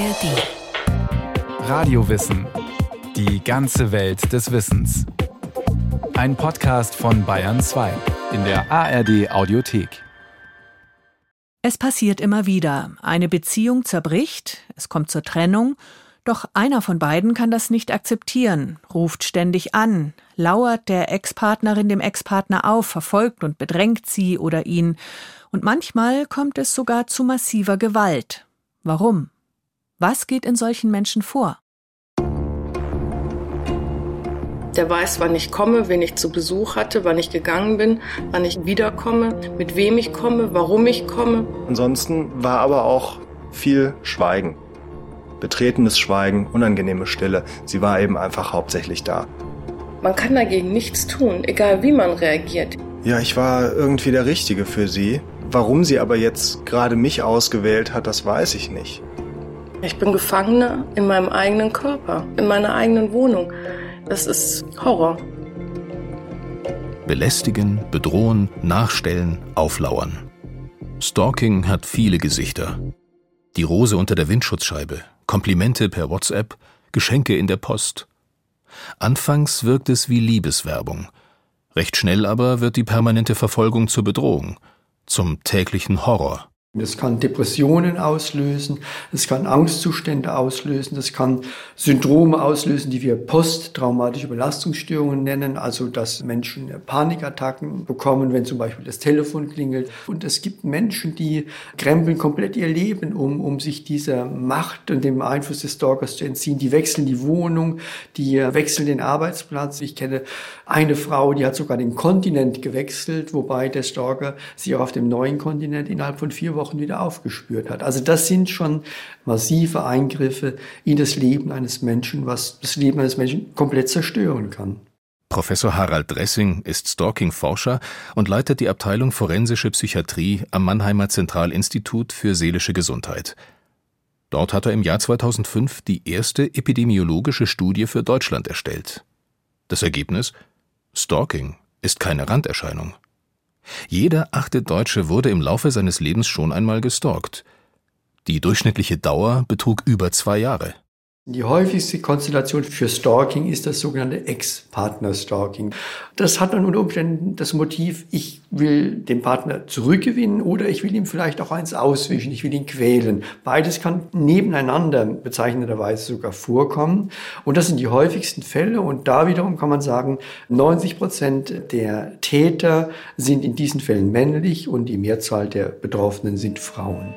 ARD. Radiowissen. Die ganze Welt des Wissens. Ein Podcast von Bayern 2 in der ARD Audiothek. Es passiert immer wieder. Eine Beziehung zerbricht, es kommt zur Trennung, doch einer von beiden kann das nicht akzeptieren, ruft ständig an, lauert der Ex-Partnerin dem Ex-Partner auf, verfolgt und bedrängt sie oder ihn, und manchmal kommt es sogar zu massiver Gewalt. Warum? Was geht in solchen Menschen vor? Der weiß, wann ich komme, wen ich zu Besuch hatte, wann ich gegangen bin, wann ich wiederkomme, mit wem ich komme, warum ich komme. Ansonsten war aber auch viel Schweigen. Betretenes Schweigen, unangenehme Stille. Sie war eben einfach hauptsächlich da. Man kann dagegen nichts tun, egal wie man reagiert. Ja, ich war irgendwie der Richtige für sie. Warum sie aber jetzt gerade mich ausgewählt hat, das weiß ich nicht. Ich bin Gefangene in meinem eigenen Körper, in meiner eigenen Wohnung. Das ist Horror. Belästigen, bedrohen, nachstellen, auflauern. Stalking hat viele Gesichter. Die Rose unter der Windschutzscheibe, Komplimente per WhatsApp, Geschenke in der Post. Anfangs wirkt es wie Liebeswerbung. Recht schnell aber wird die permanente Verfolgung zur Bedrohung, zum täglichen Horror. Das kann Depressionen auslösen, es kann Angstzustände auslösen, das kann Syndrome auslösen, die wir posttraumatische Belastungsstörungen nennen, also dass Menschen Panikattacken bekommen, wenn zum Beispiel das Telefon klingelt. Und es gibt Menschen, die krempeln komplett ihr Leben um, um sich dieser Macht und dem Einfluss des Stalkers zu entziehen. Die wechseln die Wohnung, die wechseln den Arbeitsplatz. Ich kenne eine Frau, die hat sogar den Kontinent gewechselt, wobei der Stalker sie auch auf dem neuen Kontinent innerhalb von vier Wochen Wochen wieder aufgespürt hat. Also das sind schon massive Eingriffe in das Leben eines Menschen, was das Leben eines Menschen komplett zerstören kann. Professor Harald Dressing ist Stalking-Forscher und leitet die Abteilung Forensische Psychiatrie am Mannheimer Zentralinstitut für seelische Gesundheit. Dort hat er im Jahr 2005 die erste epidemiologische Studie für Deutschland erstellt. Das Ergebnis? Stalking ist keine Randerscheinung. Jeder achte Deutsche wurde im Laufe seines Lebens schon einmal gestalkt. Die durchschnittliche Dauer betrug über zwei Jahre. Die häufigste Konstellation für Stalking ist das sogenannte Ex-Partner-Stalking. Das hat dann unter Umständen das Motiv, ich will den Partner zurückgewinnen oder ich will ihm vielleicht auch eins auswischen, ich will ihn quälen. Beides kann nebeneinander bezeichnenderweise sogar vorkommen. Und das sind die häufigsten Fälle. Und da wiederum kann man sagen, 90 Prozent der Täter sind in diesen Fällen männlich und die Mehrzahl der Betroffenen sind Frauen.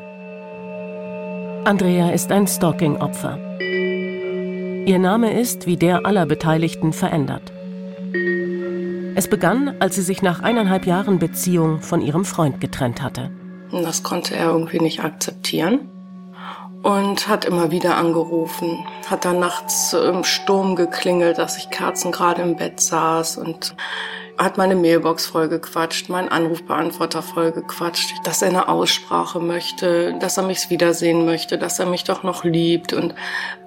Andrea ist ein Stalking-Opfer. Ihr Name ist, wie der aller Beteiligten, verändert. Es begann, als sie sich nach eineinhalb Jahren Beziehung von ihrem Freund getrennt hatte. Das konnte er irgendwie nicht akzeptieren und hat immer wieder angerufen. Hat dann nachts im Sturm geklingelt, dass ich Kerzen gerade im Bett saß und hat meine Mailbox vollgequatscht, meinen Anrufbeantworter vollgequatscht, dass er eine Aussprache möchte, dass er mich wiedersehen möchte, dass er mich doch noch liebt und,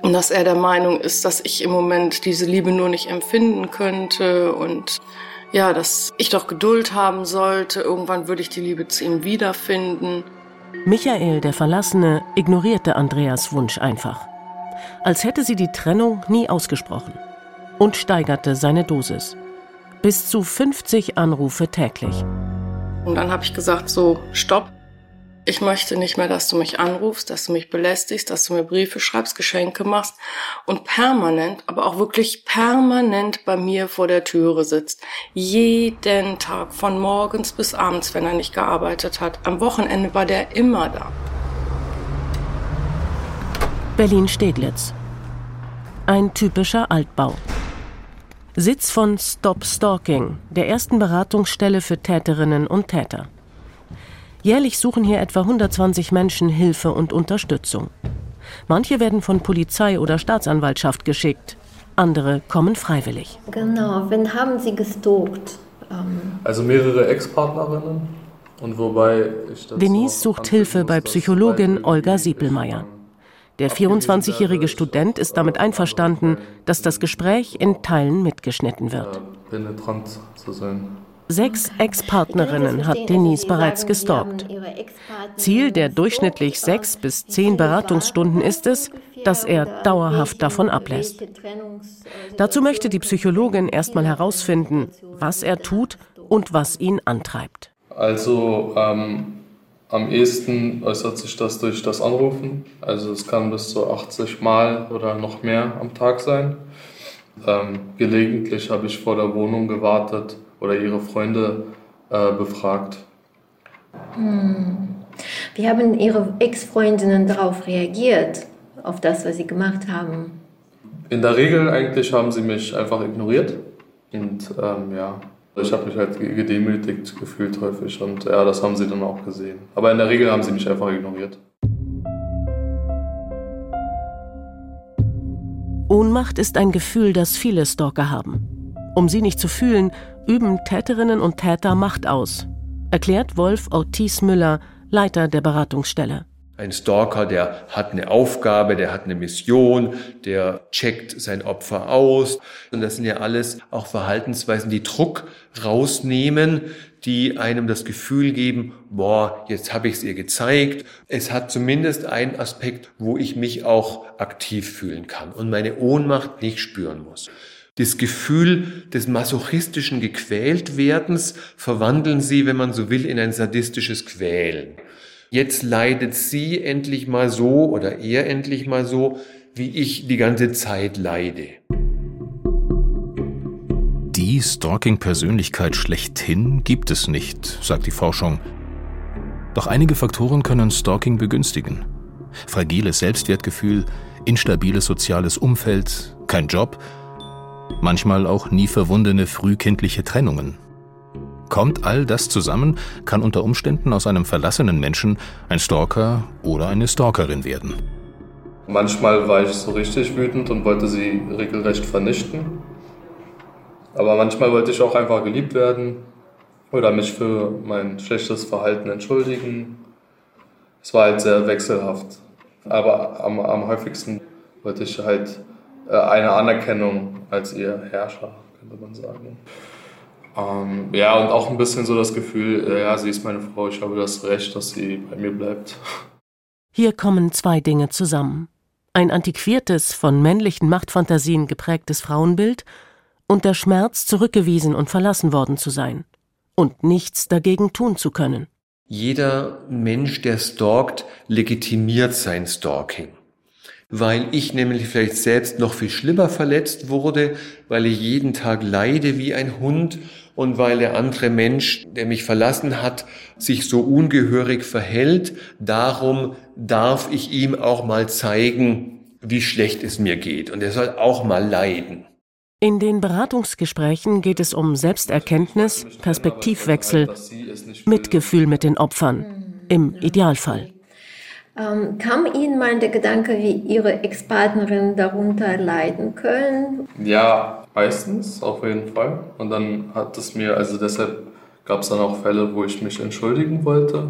und dass er der Meinung ist, dass ich im Moment diese Liebe nur nicht empfinden könnte und ja, dass ich doch Geduld haben sollte, irgendwann würde ich die Liebe zu ihm wiederfinden. Michael, der Verlassene, ignorierte Andreas Wunsch einfach. Als hätte sie die Trennung nie ausgesprochen. Und steigerte seine Dosis bis zu 50 Anrufe täglich. Und dann habe ich gesagt, so, stopp. Ich möchte nicht mehr, dass du mich anrufst, dass du mich belästigst, dass du mir Briefe schreibst, Geschenke machst und permanent, aber auch wirklich permanent bei mir vor der Türe sitzt. Jeden Tag, von morgens bis abends, wenn er nicht gearbeitet hat. Am Wochenende war der immer da. Berlin-Steglitz. Ein typischer Altbau. Sitz von Stop Stalking, der ersten Beratungsstelle für Täterinnen und Täter. Jährlich suchen hier etwa 120 Menschen Hilfe und Unterstützung. Manche werden von Polizei oder Staatsanwaltschaft geschickt, andere kommen freiwillig. Genau, wen haben Sie gestalkt? Ähm also mehrere Ex-Partnerinnen. Und wobei ich das Denise sucht Hilfe bei Psychologin Olga Siepelmeier. Der 24-jährige Student ist damit einverstanden, dass das Gespräch in Teilen mitgeschnitten wird. Sechs Ex-Partnerinnen hat Denise bereits gestalkt. Ziel der durchschnittlich sechs bis zehn Beratungsstunden ist es, dass er dauerhaft davon ablässt. Dazu möchte die Psychologin erstmal herausfinden, was er tut und was ihn antreibt. Also ähm, am ehesten äußert sich das durch das Anrufen. Also es kann bis zu 80 Mal oder noch mehr am Tag sein. Ähm, gelegentlich habe ich vor der Wohnung gewartet oder ihre Freunde äh, befragt. Hm. Wie haben Ihre Ex-Freundinnen darauf reagiert, auf das, was Sie gemacht haben? In der Regel eigentlich haben sie mich einfach ignoriert. Und ähm, ja, ich habe mich halt gedemütigt gefühlt häufig und ja, das haben sie dann auch gesehen. Aber in der Regel haben sie mich einfach ignoriert. Ohnmacht ist ein Gefühl, das viele Stalker haben. Um sie nicht zu fühlen, üben Täterinnen und Täter Macht aus, erklärt Wolf Ortiz Müller, Leiter der Beratungsstelle. Ein Stalker, der hat eine Aufgabe, der hat eine Mission, der checkt sein Opfer aus. Und das sind ja alles auch Verhaltensweisen, die Druck rausnehmen, die einem das Gefühl geben, boah, jetzt habe ich es ihr gezeigt. Es hat zumindest einen Aspekt, wo ich mich auch aktiv fühlen kann und meine Ohnmacht nicht spüren muss. Das Gefühl des masochistischen Gequältwerdens verwandeln sie, wenn man so will, in ein sadistisches Quälen. Jetzt leidet sie endlich mal so oder er endlich mal so, wie ich die ganze Zeit leide. Die Stalking-Persönlichkeit schlechthin gibt es nicht, sagt die Forschung. Doch einige Faktoren können Stalking begünstigen. Fragiles Selbstwertgefühl, instabiles soziales Umfeld, kein Job, manchmal auch nie verwundene frühkindliche Trennungen. Kommt all das zusammen, kann unter Umständen aus einem verlassenen Menschen ein Stalker oder eine Stalkerin werden. Manchmal war ich so richtig wütend und wollte sie regelrecht vernichten. Aber manchmal wollte ich auch einfach geliebt werden oder mich für mein schlechtes Verhalten entschuldigen. Es war halt sehr wechselhaft. Aber am, am häufigsten wollte ich halt äh, eine Anerkennung als ihr Herrscher, könnte man sagen. Ähm, ja, und auch ein bisschen so das Gefühl, äh, ja, sie ist meine Frau, ich habe das Recht, dass sie bei mir bleibt. Hier kommen zwei Dinge zusammen. Ein antiquiertes, von männlichen Machtfantasien geprägtes Frauenbild und der Schmerz, zurückgewiesen und verlassen worden zu sein und nichts dagegen tun zu können. Jeder Mensch, der stalkt, legitimiert sein Stalking weil ich nämlich vielleicht selbst noch viel schlimmer verletzt wurde, weil ich jeden Tag leide wie ein Hund und weil der andere Mensch, der mich verlassen hat, sich so ungehörig verhält. Darum darf ich ihm auch mal zeigen, wie schlecht es mir geht. Und er soll auch mal leiden. In den Beratungsgesprächen geht es um Selbsterkenntnis, Perspektivwechsel, Mitgefühl mit den Opfern, im Idealfall. Ähm, kam Ihnen mal der Gedanke, wie Ihre Ex-Partnerin darunter leiden können? Ja, meistens auf jeden Fall. Und dann hat es mir, also deshalb gab es dann auch Fälle, wo ich mich entschuldigen wollte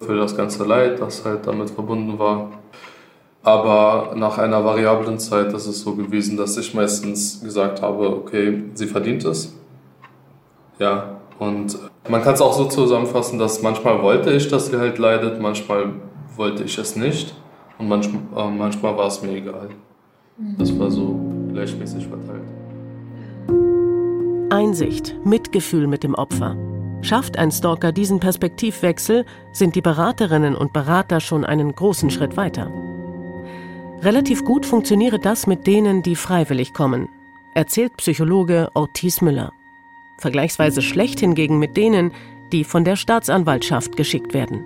für das ganze Leid, das halt damit verbunden war. Aber nach einer variablen Zeit ist es so gewesen, dass ich meistens gesagt habe, okay, sie verdient es. Ja, und man kann es auch so zusammenfassen, dass manchmal wollte ich, dass sie halt leidet, manchmal wollte ich es nicht und manchmal, äh, manchmal war es mir egal. Das war so gleichmäßig verteilt. Einsicht, Mitgefühl mit dem Opfer. Schafft ein Stalker diesen Perspektivwechsel, sind die Beraterinnen und Berater schon einen großen Schritt weiter. Relativ gut funktioniere das mit denen, die freiwillig kommen, erzählt Psychologe Ortiz Müller. Vergleichsweise schlecht hingegen mit denen, die von der Staatsanwaltschaft geschickt werden.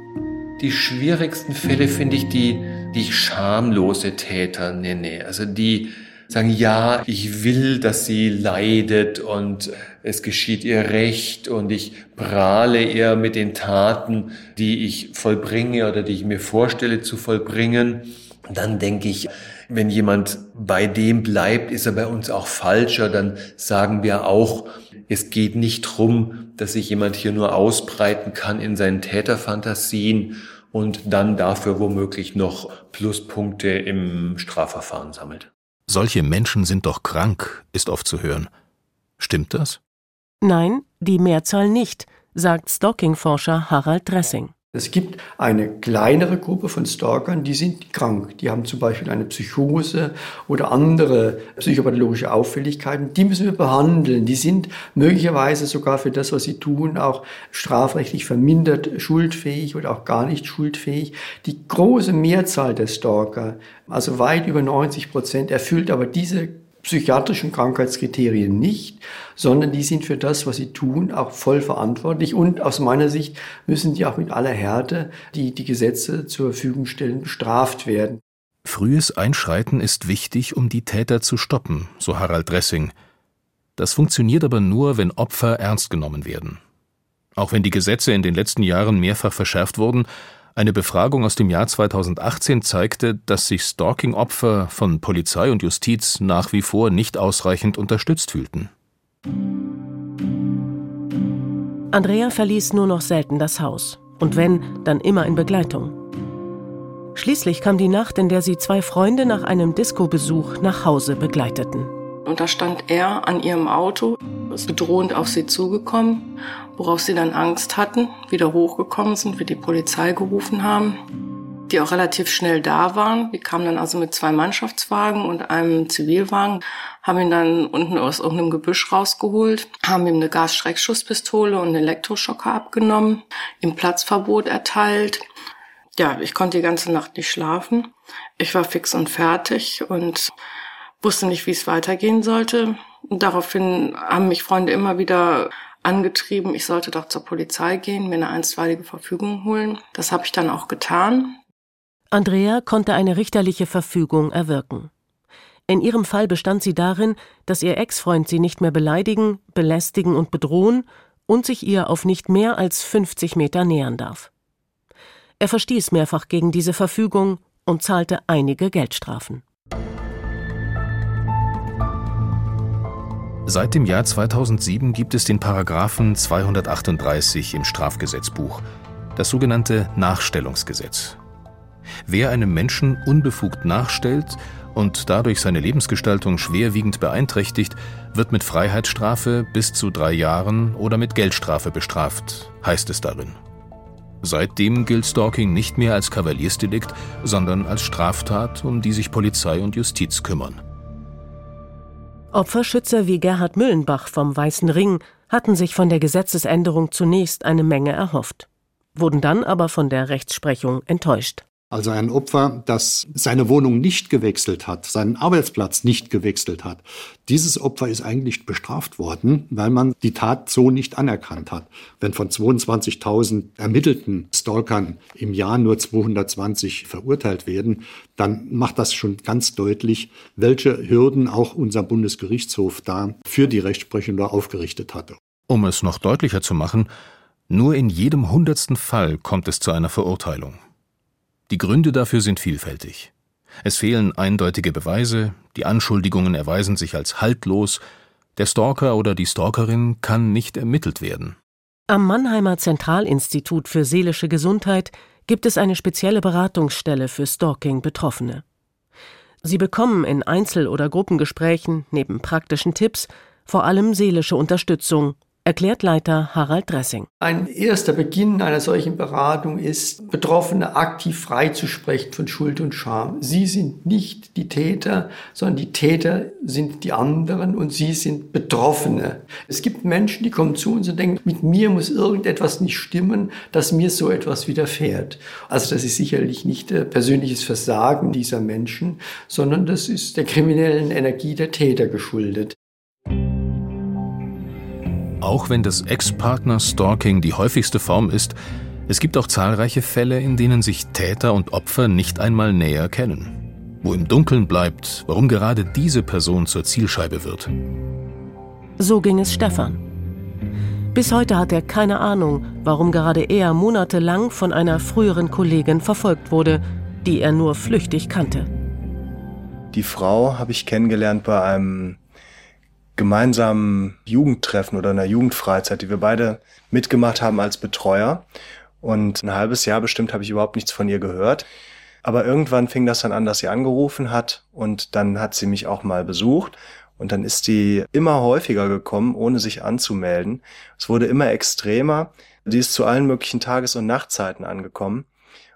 Die schwierigsten Fälle finde ich die, die ich schamlose Täter nenne. Also die sagen, ja, ich will, dass sie leidet und es geschieht ihr Recht und ich prahle ihr mit den Taten, die ich vollbringe oder die ich mir vorstelle zu vollbringen. Dann denke ich, wenn jemand bei dem bleibt, ist er bei uns auch falscher. Dann sagen wir auch, es geht nicht drum, dass sich jemand hier nur ausbreiten kann in seinen Täterfantasien und dann dafür womöglich noch Pluspunkte im Strafverfahren sammelt. Solche Menschen sind doch krank, ist oft zu hören. Stimmt das? Nein, die Mehrzahl nicht, sagt Stalking-Forscher Harald Dressing. Es gibt eine kleinere Gruppe von Stalkern, die sind krank. Die haben zum Beispiel eine Psychose oder andere psychopathologische Auffälligkeiten. Die müssen wir behandeln. Die sind möglicherweise sogar für das, was sie tun, auch strafrechtlich vermindert schuldfähig oder auch gar nicht schuldfähig. Die große Mehrzahl der Stalker, also weit über 90 Prozent, erfüllt aber diese psychiatrischen Krankheitskriterien nicht, sondern die sind für das, was sie tun, auch voll verantwortlich. Und aus meiner Sicht müssen die auch mit aller Härte, die die Gesetze zur Verfügung stellen, bestraft werden. Frühes Einschreiten ist wichtig, um die Täter zu stoppen, so Harald Dressing. Das funktioniert aber nur, wenn Opfer ernst genommen werden. Auch wenn die Gesetze in den letzten Jahren mehrfach verschärft wurden, eine Befragung aus dem Jahr 2018 zeigte, dass sich Stalking-Opfer von Polizei und Justiz nach wie vor nicht ausreichend unterstützt fühlten. Andrea verließ nur noch selten das Haus. Und wenn, dann immer in Begleitung. Schließlich kam die Nacht, in der sie zwei Freunde nach einem Disco-Besuch nach Hause begleiteten. Und da stand er an ihrem Auto, ist bedrohend auf sie zugekommen, worauf sie dann Angst hatten, wieder hochgekommen sind, wir die Polizei gerufen haben, die auch relativ schnell da waren. Wir kamen dann also mit zwei Mannschaftswagen und einem Zivilwagen, haben ihn dann unten aus irgendeinem Gebüsch rausgeholt, haben ihm eine Gasschreckschusspistole und einen Elektroschocker abgenommen, ihm Platzverbot erteilt. Ja, ich konnte die ganze Nacht nicht schlafen. Ich war fix und fertig und wusste nicht, wie es weitergehen sollte. Daraufhin haben mich Freunde immer wieder angetrieben, ich sollte doch zur Polizei gehen, mir eine einstweilige Verfügung holen. Das habe ich dann auch getan. Andrea konnte eine richterliche Verfügung erwirken. In ihrem Fall bestand sie darin, dass ihr Ex-Freund sie nicht mehr beleidigen, belästigen und bedrohen und sich ihr auf nicht mehr als 50 Meter nähern darf. Er verstieß mehrfach gegen diese Verfügung und zahlte einige Geldstrafen. Seit dem Jahr 2007 gibt es den Paragraphen 238 im Strafgesetzbuch, das sogenannte Nachstellungsgesetz. Wer einem Menschen unbefugt nachstellt und dadurch seine Lebensgestaltung schwerwiegend beeinträchtigt, wird mit Freiheitsstrafe bis zu drei Jahren oder mit Geldstrafe bestraft, heißt es darin. Seitdem gilt Stalking nicht mehr als Kavaliersdelikt, sondern als Straftat, um die sich Polizei und Justiz kümmern. Opferschützer wie Gerhard Müllenbach vom Weißen Ring hatten sich von der Gesetzesänderung zunächst eine Menge erhofft, wurden dann aber von der Rechtsprechung enttäuscht. Also ein Opfer, das seine Wohnung nicht gewechselt hat, seinen Arbeitsplatz nicht gewechselt hat. Dieses Opfer ist eigentlich bestraft worden, weil man die Tat so nicht anerkannt hat. Wenn von 22.000 ermittelten Stalkern im Jahr nur 220 verurteilt werden, dann macht das schon ganz deutlich, welche Hürden auch unser Bundesgerichtshof da für die Rechtsprechung da aufgerichtet hatte. Um es noch deutlicher zu machen, nur in jedem hundertsten Fall kommt es zu einer Verurteilung. Die Gründe dafür sind vielfältig. Es fehlen eindeutige Beweise, die Anschuldigungen erweisen sich als haltlos, der Stalker oder die Stalkerin kann nicht ermittelt werden. Am Mannheimer Zentralinstitut für seelische Gesundheit gibt es eine spezielle Beratungsstelle für Stalking-Betroffene. Sie bekommen in Einzel- oder Gruppengesprächen neben praktischen Tipps vor allem seelische Unterstützung erklärt Leiter Harald Dressing. Ein erster Beginn einer solchen Beratung ist, Betroffene aktiv freizusprechen von Schuld und Scham. Sie sind nicht die Täter, sondern die Täter sind die anderen und sie sind Betroffene. Es gibt Menschen, die kommen zu uns und denken, mit mir muss irgendetwas nicht stimmen, dass mir so etwas widerfährt. Also das ist sicherlich nicht persönliches Versagen dieser Menschen, sondern das ist der kriminellen Energie der Täter geschuldet. Auch wenn das Ex-Partner-Stalking die häufigste Form ist, es gibt auch zahlreiche Fälle, in denen sich Täter und Opfer nicht einmal näher kennen. Wo im Dunkeln bleibt, warum gerade diese Person zur Zielscheibe wird. So ging es Stefan. Bis heute hat er keine Ahnung, warum gerade er monatelang von einer früheren Kollegin verfolgt wurde, die er nur flüchtig kannte. Die Frau habe ich kennengelernt bei einem gemeinsamen Jugendtreffen oder einer Jugendfreizeit, die wir beide mitgemacht haben als Betreuer. Und ein halbes Jahr bestimmt habe ich überhaupt nichts von ihr gehört. Aber irgendwann fing das dann an, dass sie angerufen hat und dann hat sie mich auch mal besucht Und dann ist die immer häufiger gekommen, ohne sich anzumelden. Es wurde immer extremer. Die ist zu allen möglichen Tages- und Nachtzeiten angekommen,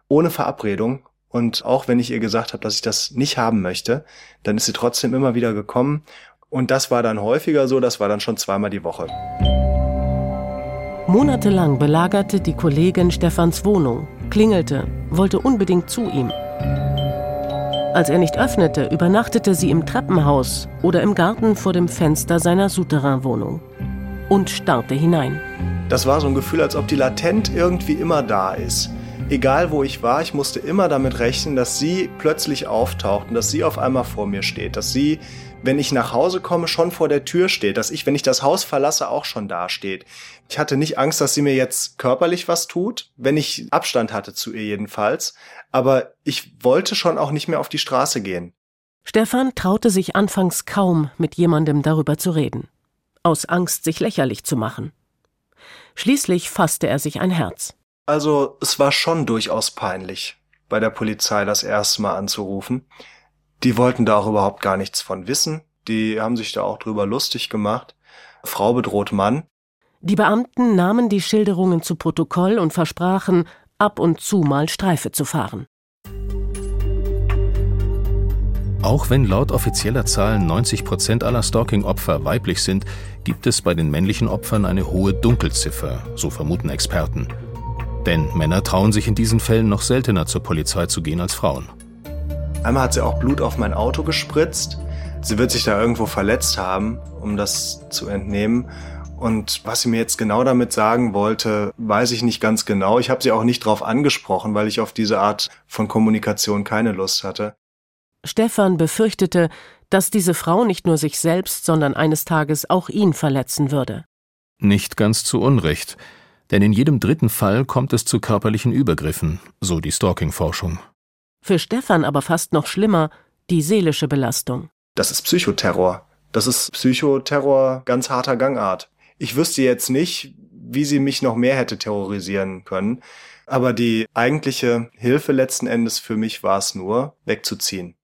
ohne Verabredung. Und auch wenn ich ihr gesagt habe, dass ich das nicht haben möchte, dann ist sie trotzdem immer wieder gekommen. Und das war dann häufiger so, das war dann schon zweimal die Woche. Monatelang belagerte die Kollegin Stefans Wohnung, klingelte, wollte unbedingt zu ihm. Als er nicht öffnete, übernachtete sie im Treppenhaus oder im Garten vor dem Fenster seiner Souterrain-Wohnung und starrte hinein. Das war so ein Gefühl, als ob die latent irgendwie immer da ist. Egal wo ich war, ich musste immer damit rechnen, dass sie plötzlich auftaucht und dass sie auf einmal vor mir steht, dass sie, wenn ich nach Hause komme, schon vor der Tür steht, dass ich, wenn ich das Haus verlasse, auch schon da steht. Ich hatte nicht Angst, dass sie mir jetzt körperlich was tut, wenn ich Abstand hatte zu ihr jedenfalls, aber ich wollte schon auch nicht mehr auf die Straße gehen. Stefan traute sich anfangs kaum, mit jemandem darüber zu reden, aus Angst, sich lächerlich zu machen. Schließlich fasste er sich ein Herz. Also es war schon durchaus peinlich, bei der Polizei das erste Mal anzurufen. Die wollten da auch überhaupt gar nichts von wissen. Die haben sich da auch drüber lustig gemacht. Frau bedroht Mann. Die Beamten nahmen die Schilderungen zu Protokoll und versprachen, ab und zu mal Streife zu fahren. Auch wenn laut offizieller Zahlen 90 Prozent aller Stalking-Opfer weiblich sind, gibt es bei den männlichen Opfern eine hohe Dunkelziffer, so vermuten Experten. Denn Männer trauen sich in diesen Fällen noch seltener zur Polizei zu gehen als Frauen. Einmal hat sie auch Blut auf mein Auto gespritzt. Sie wird sich da irgendwo verletzt haben, um das zu entnehmen. Und was sie mir jetzt genau damit sagen wollte, weiß ich nicht ganz genau. Ich habe sie auch nicht drauf angesprochen, weil ich auf diese Art von Kommunikation keine Lust hatte. Stefan befürchtete, dass diese Frau nicht nur sich selbst, sondern eines Tages auch ihn verletzen würde. Nicht ganz zu Unrecht, denn in jedem dritten Fall kommt es zu körperlichen Übergriffen, so die Stalking-Forschung. Für Stefan aber fast noch schlimmer die seelische Belastung. Das ist Psychoterror. Das ist Psychoterror ganz harter Gangart. Ich wüsste jetzt nicht, wie sie mich noch mehr hätte terrorisieren können. Aber die eigentliche Hilfe letzten Endes für mich war es nur, wegzuziehen.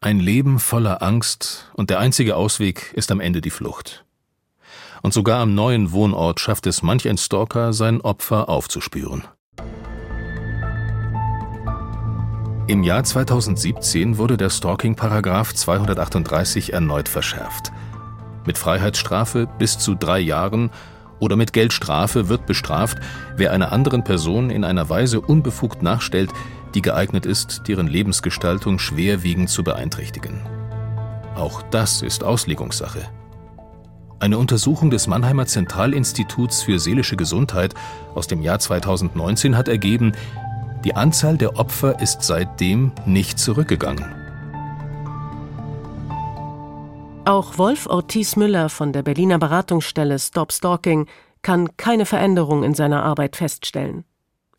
Ein Leben voller Angst und der einzige Ausweg ist am Ende die Flucht. Und sogar am neuen Wohnort schafft es manch ein Stalker, sein Opfer aufzuspüren. Im Jahr 2017 wurde der Stalking-Paragraph 238 erneut verschärft. Mit Freiheitsstrafe bis zu drei Jahren oder mit Geldstrafe wird bestraft, wer einer anderen Person in einer Weise unbefugt nachstellt, die geeignet ist, deren Lebensgestaltung schwerwiegend zu beeinträchtigen. Auch das ist Auslegungssache. Eine Untersuchung des Mannheimer Zentralinstituts für seelische Gesundheit aus dem Jahr 2019 hat ergeben, die Anzahl der Opfer ist seitdem nicht zurückgegangen. Auch Wolf Ortiz Müller von der Berliner Beratungsstelle Stop Stalking kann keine Veränderung in seiner Arbeit feststellen.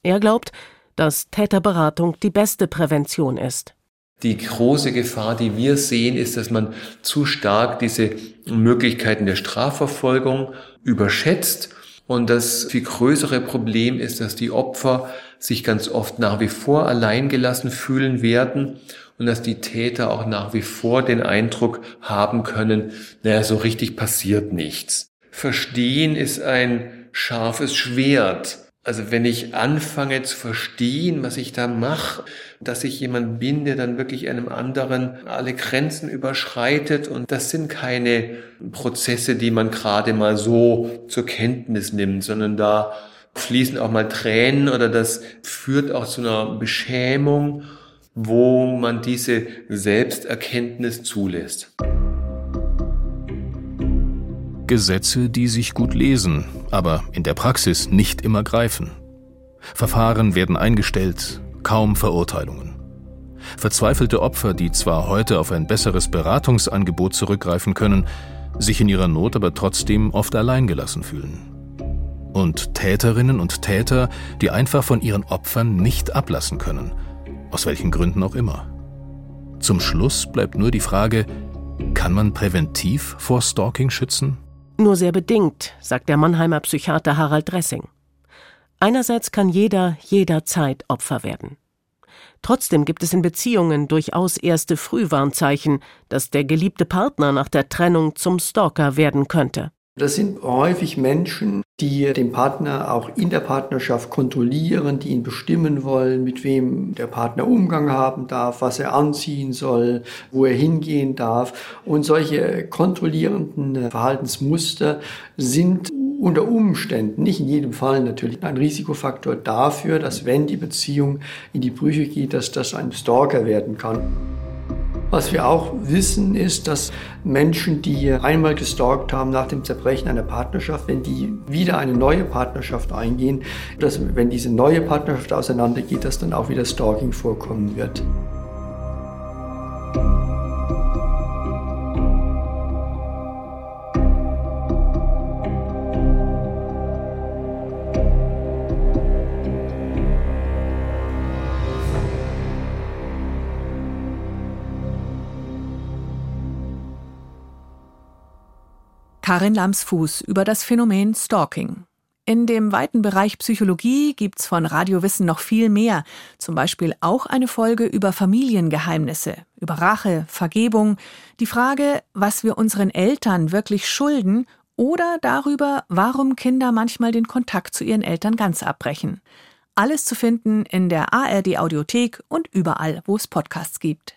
Er glaubt, dass Täterberatung die beste Prävention ist. Die große Gefahr, die wir sehen, ist, dass man zu stark diese Möglichkeiten der Strafverfolgung überschätzt. Und das viel größere Problem ist, dass die Opfer sich ganz oft nach wie vor alleingelassen fühlen werden und dass die Täter auch nach wie vor den Eindruck haben können, naja, so richtig passiert nichts. Verstehen ist ein scharfes Schwert. Also wenn ich anfange zu verstehen, was ich da mache, dass ich jemand bin, der dann wirklich einem anderen alle Grenzen überschreitet und das sind keine Prozesse, die man gerade mal so zur Kenntnis nimmt, sondern da fließen auch mal Tränen oder das führt auch zu einer Beschämung wo man diese Selbsterkenntnis zulässt. Gesetze, die sich gut lesen, aber in der Praxis nicht immer greifen. Verfahren werden eingestellt, kaum Verurteilungen. Verzweifelte Opfer, die zwar heute auf ein besseres Beratungsangebot zurückgreifen können, sich in ihrer Not aber trotzdem oft alleingelassen fühlen. Und Täterinnen und Täter, die einfach von ihren Opfern nicht ablassen können – aus welchen Gründen auch immer. Zum Schluss bleibt nur die Frage, kann man präventiv vor Stalking schützen? Nur sehr bedingt, sagt der Mannheimer Psychiater Harald Dressing. Einerseits kann jeder jederzeit Opfer werden. Trotzdem gibt es in Beziehungen durchaus erste Frühwarnzeichen, dass der geliebte Partner nach der Trennung zum Stalker werden könnte. Das sind häufig Menschen, die den Partner auch in der Partnerschaft kontrollieren, die ihn bestimmen wollen, mit wem der Partner Umgang haben darf, was er anziehen soll, wo er hingehen darf. Und solche kontrollierenden Verhaltensmuster sind unter Umständen, nicht in jedem Fall natürlich, ein Risikofaktor dafür, dass wenn die Beziehung in die Brüche geht, dass das ein Stalker werden kann. Was wir auch wissen, ist, dass Menschen, die einmal gestalkt haben nach dem Zerbrechen einer Partnerschaft, wenn die wieder eine neue Partnerschaft eingehen, dass wenn diese neue Partnerschaft auseinandergeht, dass dann auch wieder Stalking vorkommen wird. Karin Lamsfuß über das Phänomen Stalking. In dem weiten Bereich Psychologie gibt's von Radiowissen noch viel mehr, zum Beispiel auch eine Folge über Familiengeheimnisse, über Rache, Vergebung, die Frage, was wir unseren Eltern wirklich schulden oder darüber, warum Kinder manchmal den Kontakt zu ihren Eltern ganz abbrechen. Alles zu finden in der ARD Audiothek und überall, wo es Podcasts gibt.